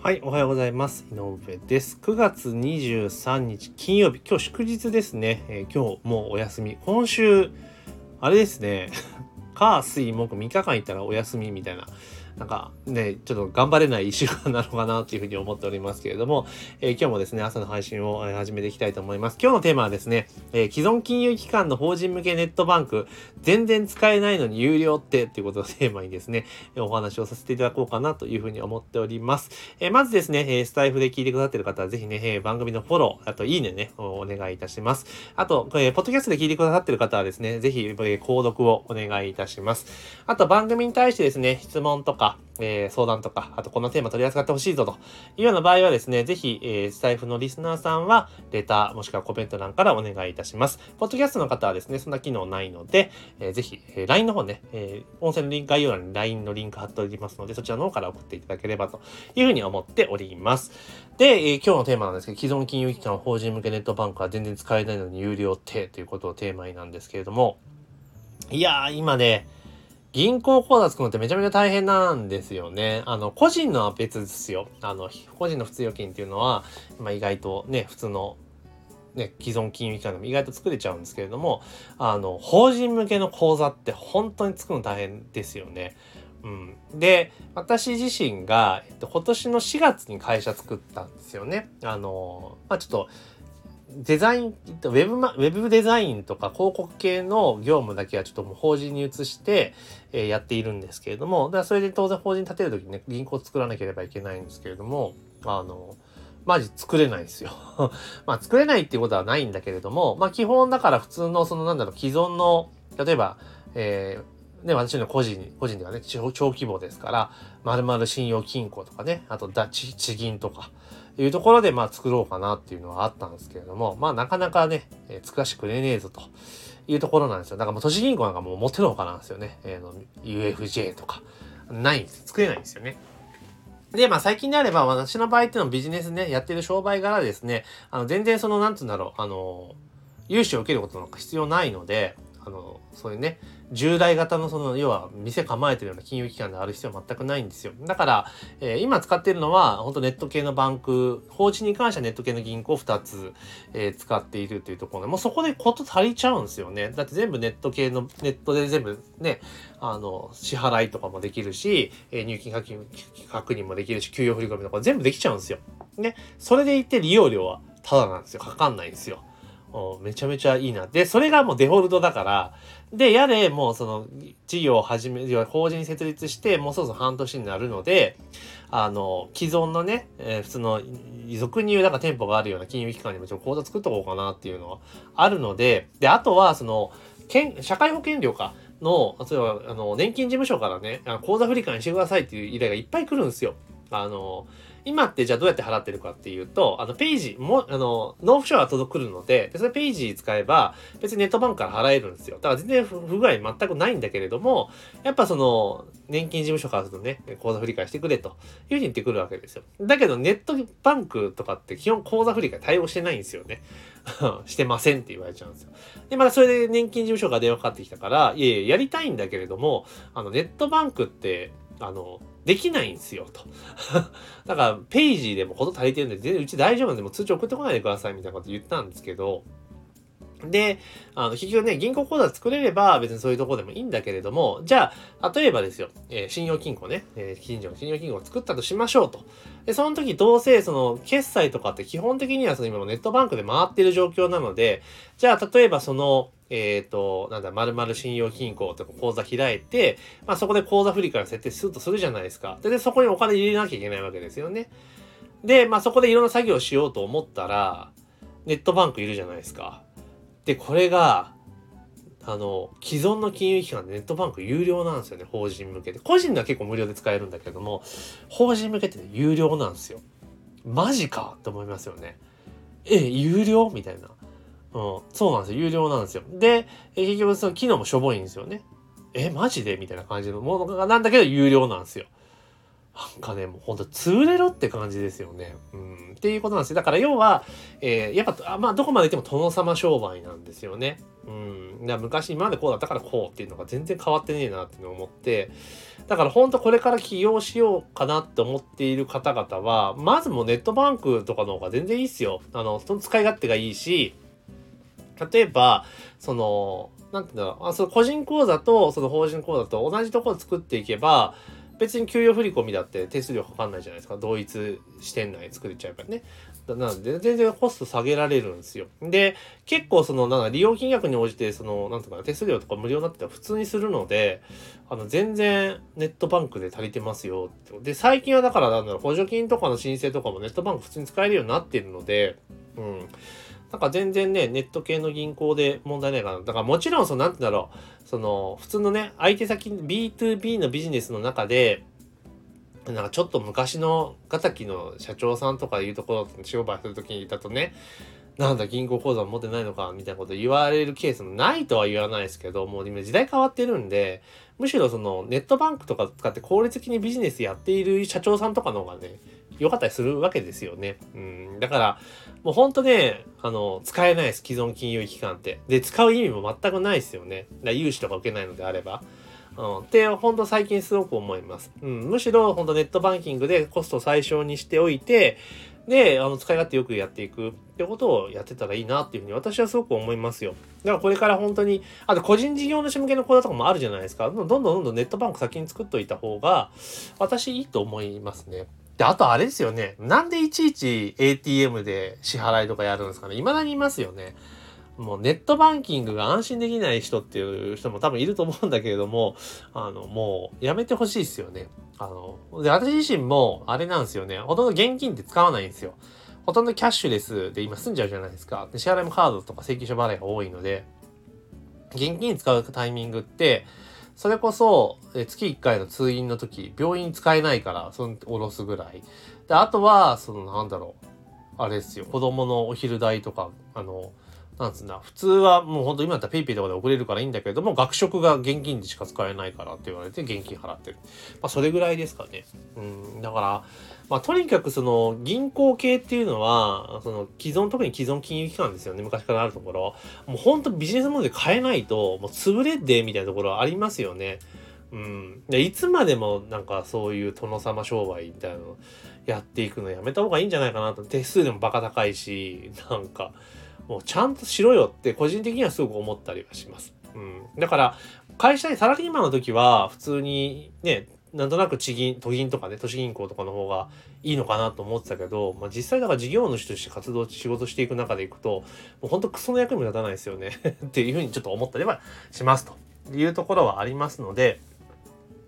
はい、おはようございます。井上です。9月23日金曜日、今日祝日ですね。えー、今日もうお休み。今週、あれですね。火、水、木、3日間行ったらお休みみたいななんかね、ちょっと頑張れない1週間なのかなというふうに思っておりますけれども、えー、今日もですね、朝の配信を始めていきたいと思います。今日のテーマはですね、えー、既存金融機関の法人向けネットバンク、全然使えないのに有料ってっていうことをテーマにですね、お話をさせていただこうかなというふうに思っております。えー、まずですね、えスタイフで聞いてくださってる方はぜひね、え番組のフォロー、あといいねね、お願いいたします。あと、えポッドキャストで聞いてくださってる方はですね、ぜひ、え購読をお願いいたします。あと番組に対してですね、質問とか、えー、相談とか、あとこのテーマ取り扱ってほしいぞというような場合はですね、ぜひ、えー、スタイフのリスナーさんは、レターもしくはコメント欄からお願いいたします。ポッドキャストの方はですね、そんな機能ないので、えー、ぜひ、えー、LINE の方ね、えー、音声の概要欄に LINE のリンク貼っておりますので、そちらの方から送っていただければというふうに思っております。で、えー、今日のテーマなんですけど、既存金融機関法人向けネットバンクは全然使えないのに有料ってということをテーマになんですけれども、いやー、今ね、銀行口座作るのってめちゃめちゃ大変なんですよね。あの、個人のは別ですよ。あの、個人の普通預金っていうのは、まあ、意外とね、普通のね、既存金融機関でも意外と作れちゃうんですけれども、あの、法人向けの口座って本当に作るの大変ですよね。うん。で、私自身が、えっと、今年の4月に会社作ったんですよね。あの、まあ、ちょっと、デザイン、ウェブ、ウェブデザインとか広告系の業務だけはちょっともう法人に移して、えー、やっているんですけれども、だからそれで当然法人立てるときにね、銀行作らなければいけないんですけれども、あの、マジ作れないですよ。まあ作れないっていうことはないんだけれども、まあ基本だから普通のそのなんだろう、既存の、例えば、えー、ね、私の個人、個人ではね、超規模ですから、〇〇信用金庫とかね、あとだ、地銀とか、いうところで、まあ、作ろうかなっていうのはあったんですけれども、まあ、なかなかね、えー、作らしてくれねえぞというところなんですよ。だから都市銀行なんかもう持ってるのかなんですよね。えー、の UFJ とか。ないんです。作れないんですよね。で、まあ最近であれば、私の場合っていうのはビジネスね、やってる商売柄ですね、あの、全然その、なんつうんだろう、あの、融資を受けることなんか必要ないので、あの、そういうね、従来型のその、要は店構えてるような金融機関である必要は全くないんですよ。だから、えー、今使ってるのは、本当ネット系のバンク、法人に関してはネット系の銀行2つ、えー、使っているというところで、もうそこでこと足りちゃうんですよね。だって全部ネット系の、ネットで全部ね、あの、支払いとかもできるし、えー、入金確認確認もできるし、給与振込とか全部できちゃうんですよ。ね。それでいて利用料はただなんですよ。かかんないんですよ。めちゃめちゃいいな。で、それがもうデフォルトだから、で、やれ、もうその、事業を始め、法人設立して、もうそろそろ半年になるので、あの、既存のね、えー、普通の、俗に言うなんか店舗があるような金融機関にもちょっと口座作っとこうかなっていうのはあるので、で、あとは、その、社会保険料か。の、例えば、あの、年金事務所からね、口座振り替にしてくださいっていう依頼がいっぱい来るんですよ。あの、今ってじゃあどうやって払ってるかっていうと、あの、ページも、あの、納付書が届くので、でそれページ使えば、別にネットバンクから払えるんですよ。だから全然不具合全くないんだけれども、やっぱその、年金事務所からするとね、口座振り替えしてくれというふうに言ってくるわけですよ。だけど、ネットバンクとかって基本口座振り替え対応してないんですよね。してませんって言われちゃうんですよ。で、またそれで年金事務所が電話かかってきたから、いやいや、やりたいんだけれども、あの、ネットバンクって、あの、できないんですよ、と。だから、ページでもこと足りてるんで、全然うち大丈夫なんで、もう通知送ってこないでください、みたいなこと言ったんですけど、で、あの、結局ね、銀行口座作れれば別にそういうとこでもいいんだけれども、じゃあ、例えばですよ、えー、信用金庫ね、えー、近所の信用金庫を作ったとしましょうと。で、その時どうせ、その、決済とかって基本的にはその今のネットバンクで回ってる状況なので、じゃあ、例えばその、えっ、ー、と、なんだ、〇〇信用金庫とか口座開いて、まあそこで口座振りから設定するとするじゃないですか。で、でそこにお金入れなきゃいけないわけですよね。で、まあそこでいろんな作業をしようと思ったら、ネットバンクいるじゃないですか。で、これが、あの、既存の金融機関でネットバンク有料なんですよね、法人向けで。個人では結構無料で使えるんだけども、法人向けって有料なんですよ。マジかって思いますよね。え、有料？みたいな。うん、そうなんですよ。有料なんですよ。で、え結局その機能もしょぼいんですよね。え、マジで？みたいな感じのものがなんだけど有料なんですよ。なんかね、もうほんと潰れろって感じですよね。うん。っていうことなんですよ。だから要は、えー、やっぱ、あまあ、どこまで行っても殿様商売なんですよね。うん。だ昔今までこうだったからこうっていうのが全然変わってねえなっていうのを思って、だから本当これから起業しようかなって思っている方々は、まずもうネットバンクとかの方が全然いいっすよ。あの、その使い勝手がいいし、例えば、その、なんていうんだろう、あその個人口座とその法人口座と同じところ作っていけば、別に給与振込だって手数料かかんないじゃないですか。同一視点内作れちゃえばね。なので、全然コスト下げられるんですよ。で、結構その、なんか利用金額に応じて、その、なんとか手数料とか無料になってたら普通にするので、あの、全然ネットバンクで足りてますよって。で、最近はだからなんだろう、補助金とかの申請とかもネットバンク普通に使えるようになっているので、うん。なんか全然ね、ネット系の銀行で問題ないかな。だからもちろん、その、なんてだろう、その、普通のね、相手先、B2B のビジネスの中で、なんかちょっと昔のガタキの社長さんとかいうところ商売するときにだとね、なんだ銀行口座持ってないのかみたいなこと言われるケースもないとは言わないですけど、もう今時代変わってるんで、むしろそのネットバンクとか使って効率的にビジネスやっている社長さんとかの方がね、良かったりするわけですよね。うん。だから、もうほんとね、あの、使えないです。既存金融機関って。で、使う意味も全くないですよね。だ融資とか受けないのであれば。うん、って本当最近すごく思います。うん、むしろ本当ネットバンキングでコスト最小にしておいて、で、あの、使い勝手よくやっていくってことをやってたらいいなっていうふうに私はすごく思いますよ。だからこれから本当に、あと個人事業主向けの講座とかもあるじゃないですか。どんどんどんどんネットバンク先に作っといた方が、私いいと思いますね。で、あとあれですよね。なんでいちいち ATM で支払いとかやるんですかね。未だにいますよね。もうネットバンキングが安心できない人っていう人も多分いると思うんだけれども、あの、もうやめてほしいですよね。あの、で、私自身もあれなんですよね。ほとんど現金って使わないんですよ。ほとんどキャッシュレスで今済んじゃうじゃないですか。で支払いもカードとか請求書払いが多いので、現金使うタイミングって、それこそ、え月1回の通院の時、病院使えないから、その、おろすぐらい。で、あとは、その、なんだろう。あれですよ。子供のお昼代とか、あの、なんつうんだ、普通はもうほんと今だったら PayPay とかで送れるからいいんだけれども、学食が現金でしか使えないからって言われて現金払ってる。まあそれぐらいですかね。うん、だから、まあとにかくその銀行系っていうのは、その既存、特に既存金融機関ですよね、昔からあるところ。もうほんとビジネスモデル変えないと、もう潰れでみたいなところありますよね。うん。で、いつまでもなんかそういう殿様商売みたいなのやっていくのやめた方がいいんじゃないかなと。手数でもバカ高いし、なんか、もうちゃんとしろよって個人的にはすごく思ったりはします。うん。だから、会社にサラリーマンの時は普通にね、なんとなく地銀、都銀とかね、都市銀行とかの方がいいのかなと思ってたけど、まあ実際だから事業主として活動、仕事していく中でいくと、もうほんとクソの役にも立たないですよね っていうふうにちょっと思ったりはしますというところはありますので、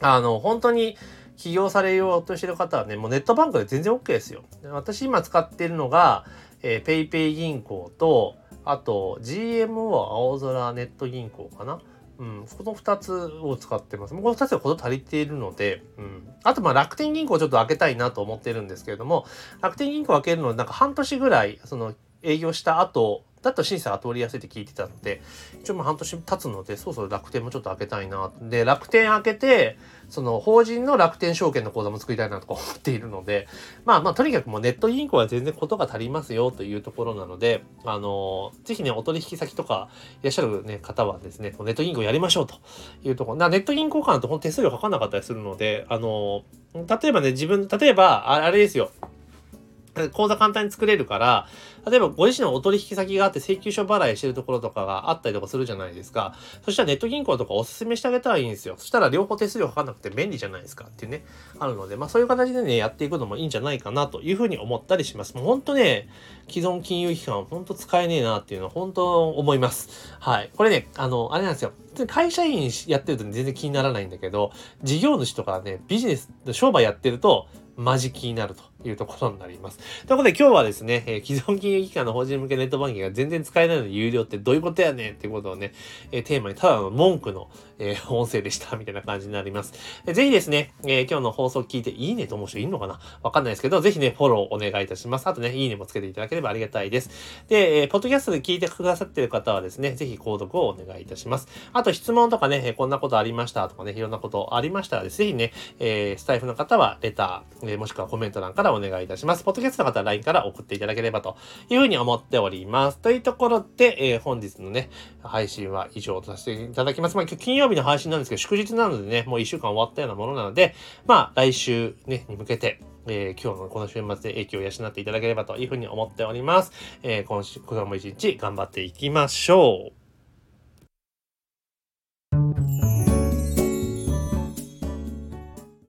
あの、本当に起業されようとしてる方はね、もうネットバンクで全然 OK ですよ。私今使ってるのが、えー、ペイペイ銀行と、あと GMO 青空ネット銀行かな？うん、この2つを使ってます。もうこの2つはこと足りているので、うん。あと、まあ、楽天銀行ちょっと開けたいなと思ってるんですけれども、楽天銀行開けるのなんか半年ぐらい、その、営業した後だと審査が通りやすいって聞いてたので、一応まあ半年経つので、そろそろ楽天もちょっと開けたいな。で、楽天開けて、その法人の楽天証券の口座も作りたいなとか思っているので、まあまあとにかくもうネット銀行は全然ことが足りますよというところなので、あのぜひね、お取引先とかいらっしゃる、ね、方はですね、ネット銀行やりましょうというところ。なネット銀行間ってほん手数料かかんなかったりするので、あの例えばね、自分、例えば、あれですよ。口座簡単に作れるから、例えばご自身のお取引先があって請求書払いしてるところとかがあったりとかするじゃないですか。そしたらネット銀行とかおすすめしてあげたらいいんですよ。そしたら両方手数料かかんなくて便利じゃないですかっていうね、あるので、まあそういう形でね、やっていくのもいいんじゃないかなというふうに思ったりします。もう本当ね、既存金融機関本当使えねえなっていうのは本当思います。はい。これね、あの、あれなんですよ。会社員やってると全然気にならないんだけど、事業主とかね、ビジネス、商売やってると、マジ気になるというところになります。ということで今日はですね、えー、既存金融機関の法人向けネットバンキングが全然使えないので有料ってどういうことやねんっていうことをね、えー、テーマにただの文句の、えー、音声でしたみたいな感じになります。ぜひですね、え今日の放送聞いていいねと思う人いるのかな？わかんないですけど、ぜひね、フォローお願いいたします。あとね、いいねもつけていただければありがたいです。で、えポッドキャストで聞いてくださってる方はですね、ぜひ購読をお願いいたします。あと質問とかね、こんなことありましたとかね、いろんなことありましたらですね、ぜひね、えスタイフの方はレター、えー、もしくはコメント欄からお願いいたします。ポッドキャストの方は LINE から送っていただければというふうに思っております。というところで、えー、本日のね、配信は以上とさせていただきます。まあ、今日金曜日の配信なんですけど、祝日なのでね、もう一週間終わったようなものなので、まあ、来週ね、に向けて、えー、今日のこの週末で影響を養っていただければというふうに思っております。えー、今週、今日も一日頑張っていきましょう。